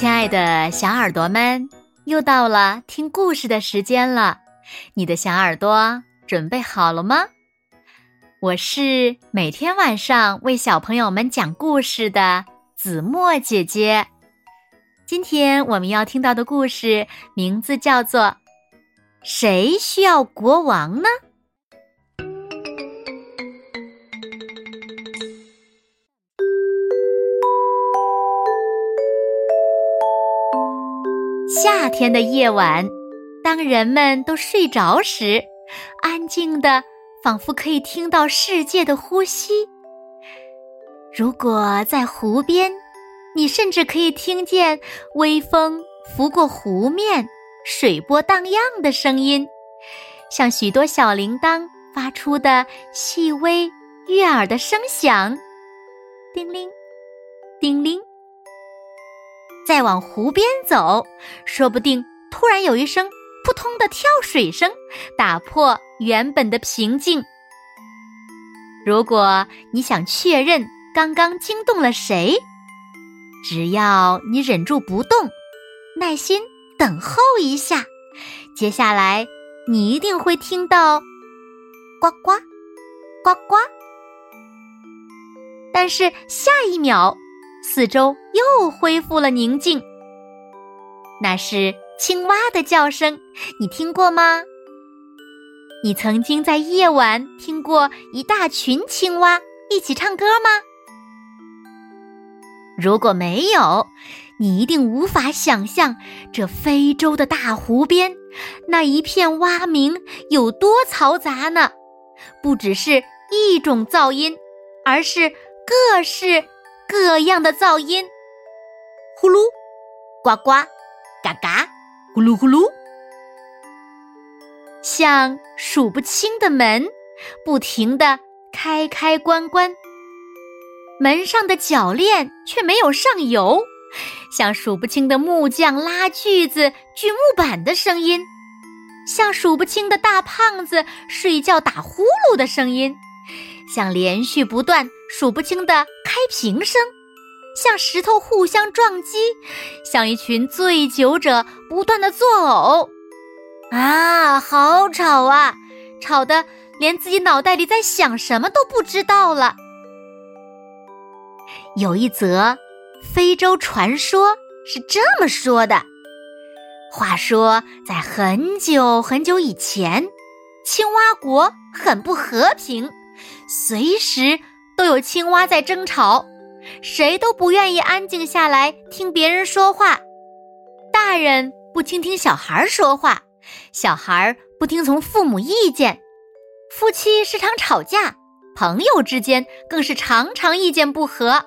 亲爱的小耳朵们，又到了听故事的时间了。你的小耳朵准备好了吗？我是每天晚上为小朋友们讲故事的子墨姐姐。今天我们要听到的故事名字叫做《谁需要国王呢》。天的夜晚，当人们都睡着时，安静的仿佛可以听到世界的呼吸。如果在湖边，你甚至可以听见微风拂过湖面、水波荡漾的声音，像许多小铃铛发出的细微悦耳的声响，叮铃，叮铃。再往湖边走，说不定突然有一声“扑通”的跳水声，打破原本的平静。如果你想确认刚刚惊动了谁，只要你忍住不动，耐心等候一下，接下来你一定会听到“呱呱，呱呱”。但是下一秒。四周又恢复了宁静。那是青蛙的叫声，你听过吗？你曾经在夜晚听过一大群青蛙一起唱歌吗？如果没有，你一定无法想象这非洲的大湖边那一片蛙鸣有多嘈杂呢。不只是一种噪音，而是各式。各样的噪音，呼噜、呱呱、嘎嘎、呼噜呼噜，像数不清的门，不停的开开关关。门上的铰链却没有上油，像数不清的木匠拉锯子锯木板的声音，像数不清的大胖子睡觉打呼噜的声音。像连续不断、数不清的开瓶声，像石头互相撞击，像一群醉酒者不断的作呕，啊，好吵啊！吵得连自己脑袋里在想什么都不知道了。有一则非洲传说是这么说的：话说，在很久很久以前，青蛙国很不和平。随时都有青蛙在争吵，谁都不愿意安静下来听别人说话。大人不倾听小孩说话，小孩不听从父母意见，夫妻时常吵架，朋友之间更是常常意见不合。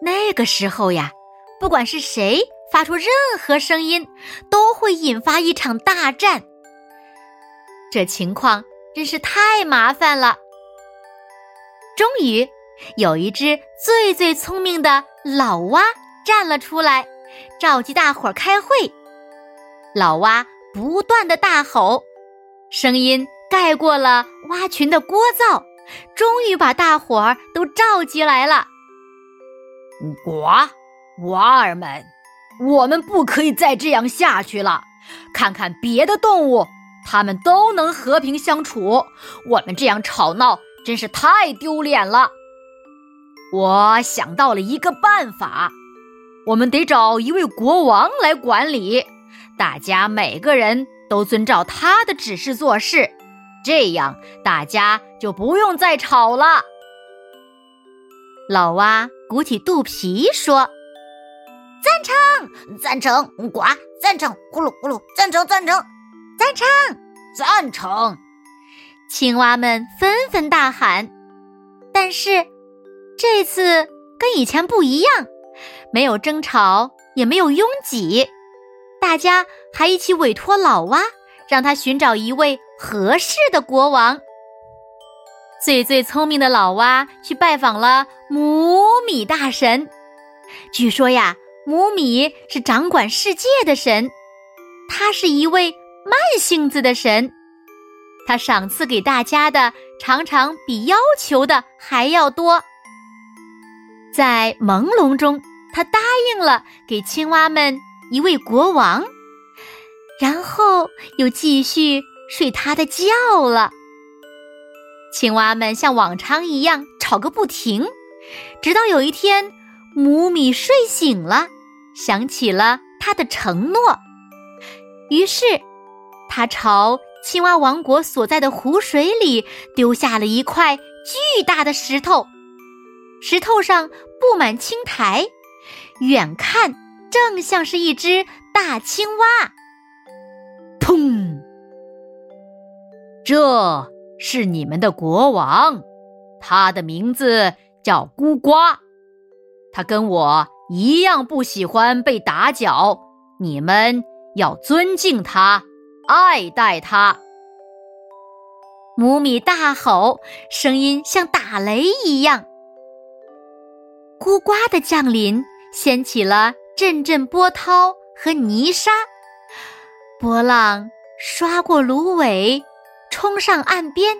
那个时候呀，不管是谁发出任何声音，都会引发一场大战。这情况真是太麻烦了。终于，有一只最最聪明的老蛙站了出来，召集大伙儿开会。老蛙不断的大吼，声音盖过了蛙群的聒噪，终于把大伙儿都召集来了。呱，蛙儿们，我们不可以再这样下去了。看看别的动物，它们都能和平相处，我们这样吵闹。真是太丢脸了！我想到了一个办法，我们得找一位国王来管理，大家每个人都遵照他的指示做事，这样大家就不用再吵了。老蛙鼓起肚皮说：“赞成，赞成，呱，赞成，咕噜咕噜，赞成，赞成，赞成，赞成。”青蛙们纷纷大喊，但是这次跟以前不一样，没有争吵，也没有拥挤，大家还一起委托老蛙，让他寻找一位合适的国王。最最聪明的老蛙去拜访了母米大神，据说呀，母米是掌管世界的神，他是一位慢性子的神。他赏赐给大家的常常比要求的还要多。在朦胧中，他答应了给青蛙们一位国王，然后又继续睡他的觉了。青蛙们像往常一样吵个不停，直到有一天，母米睡醒了，想起了他的承诺，于是他朝青蛙王国所在的湖水里丢下了一块巨大的石头，石头上布满青苔，远看正像是一只大青蛙。砰！这。是你们的国王，他的名字叫孤瓜，他跟我一样不喜欢被打搅，你们要尊敬他，爱戴他。母米大吼，声音像打雷一样。孤瓜的降临掀起了阵阵波涛和泥沙，波浪刷过芦苇。冲上岸边，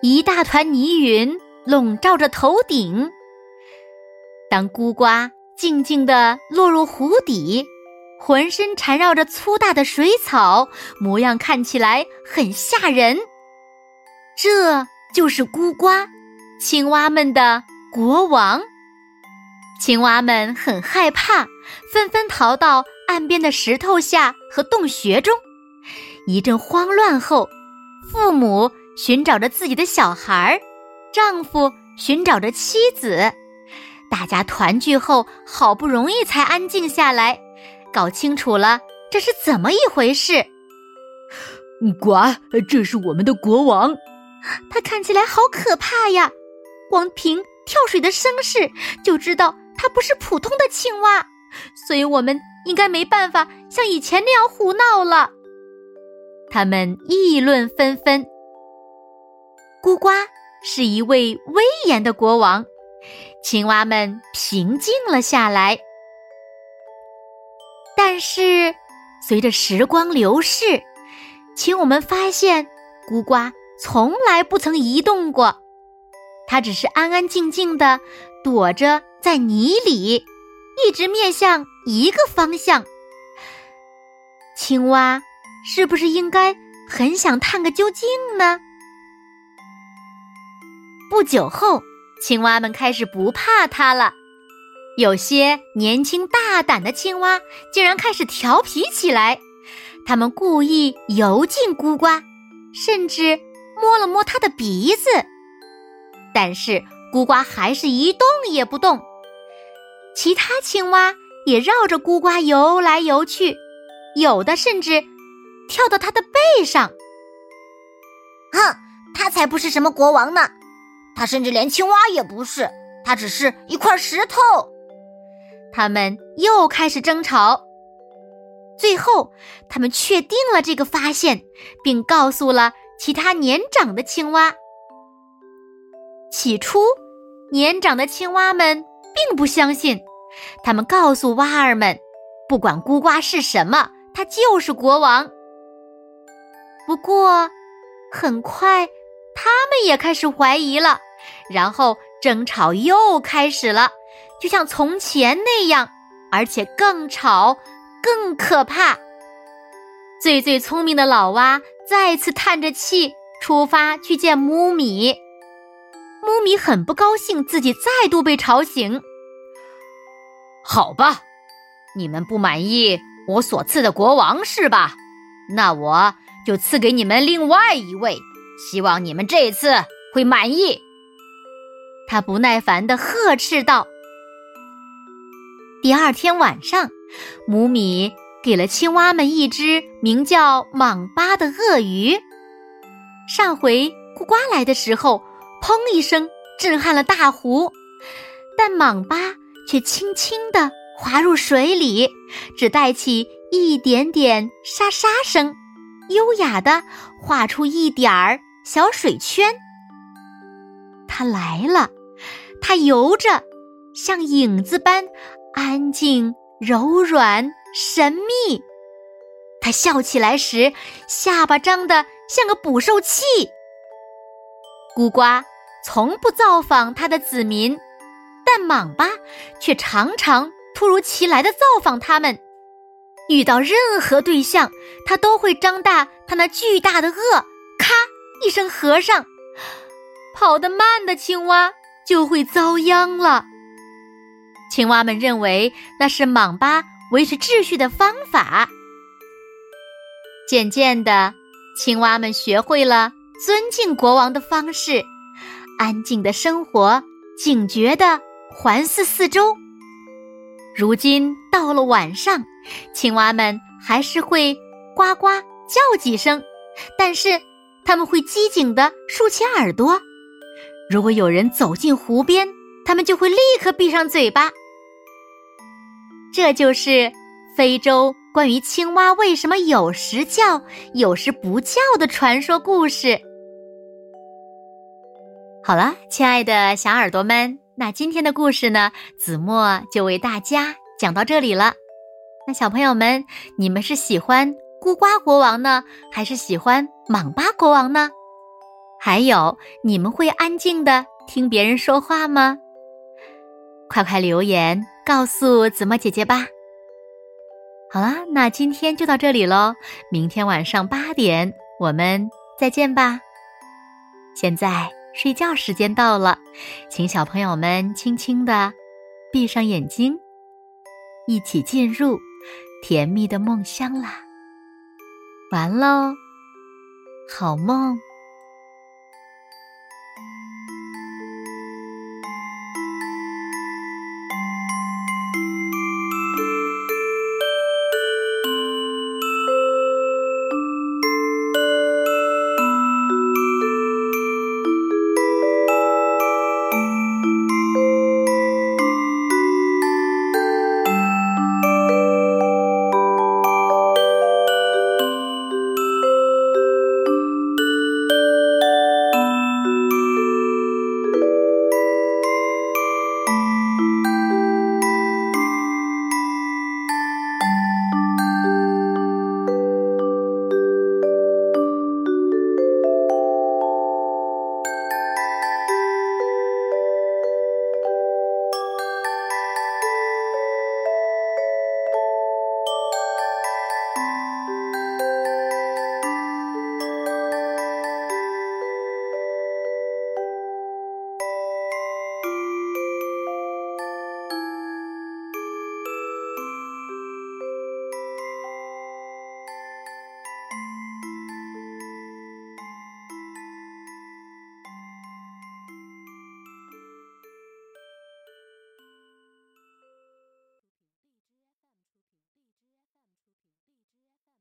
一大团泥云笼罩着头顶。当孤瓜静静地落入湖底，浑身缠绕着粗大的水草，模样看起来很吓人。这就是孤瓜，青蛙们的国王。青蛙们很害怕，纷纷逃到岸边的石头下和洞穴中。一阵慌乱后。父母寻找着自己的小孩儿，丈夫寻找着妻子，大家团聚后，好不容易才安静下来，搞清楚了这是怎么一回事。呱，这是我们的国王，他看起来好可怕呀！光凭跳水的声势就知道他不是普通的青蛙，所以我们应该没办法像以前那样胡闹了。他们议论纷纷。孤瓜是一位威严的国王，青蛙们平静了下来。但是，随着时光流逝，请我们发现，孤瓜从来不曾移动过，它只是安安静静的躲着在泥里，一直面向一个方向。青蛙。是不是应该很想探个究竟呢？不久后，青蛙们开始不怕它了。有些年轻大胆的青蛙竟然开始调皮起来，他们故意游进孤瓜，甚至摸了摸它的鼻子。但是孤瓜还是一动也不动。其他青蛙也绕着孤瓜游来游去，有的甚至。跳到他的背上，哼，他才不是什么国王呢，他甚至连青蛙也不是，他只是一块石头。他们又开始争吵，最后他们确定了这个发现，并告诉了其他年长的青蛙。起初，年长的青蛙们并不相信，他们告诉蛙儿们，不管孤瓜是什么，他就是国王。不过，很快，他们也开始怀疑了，然后争吵又开始了，就像从前那样，而且更吵，更可怕。最最聪明的老蛙再次叹着气出发去见木米。木米很不高兴，自己再度被吵醒。好吧，你们不满意我所赐的国王是吧？那我。就赐给你们另外一位，希望你们这次会满意。他不耐烦地呵斥道。第二天晚上，母米给了青蛙们一只名叫莽巴的鳄鱼。上回咕呱来的时候，砰一声震撼了大湖，但莽巴却轻轻地滑入水里，只带起一点点沙沙声。优雅的画出一点儿小水圈。它来了，它游着，像影子般安静、柔软、神秘。他笑起来时，下巴张得像个捕兽器。孤瓜从不造访他的子民，但蟒巴却常常突如其来的造访他们。遇到任何对象，它都会张大它那巨大的颚，咔一声合上。跑得慢的青蛙就会遭殃了。青蛙们认为那是莽巴维持秩序的方法。渐渐的，青蛙们学会了尊敬国王的方式，安静的生活，警觉的环视四周。如今到了晚上，青蛙们还是会呱呱叫几声，但是他们会机警地竖起耳朵。如果有人走进湖边，他们就会立刻闭上嘴巴。这就是非洲关于青蛙为什么有时叫有时不叫的传说故事。好了，亲爱的小耳朵们。那今天的故事呢，子墨就为大家讲到这里了。那小朋友们，你们是喜欢孤瓜国王呢，还是喜欢莽巴国王呢？还有，你们会安静的听别人说话吗？快快留言告诉子墨姐姐吧。好啦，那今天就到这里喽，明天晚上八点我们再见吧。现在。睡觉时间到了，请小朋友们轻轻的闭上眼睛，一起进入甜蜜的梦乡啦。完喽，好梦。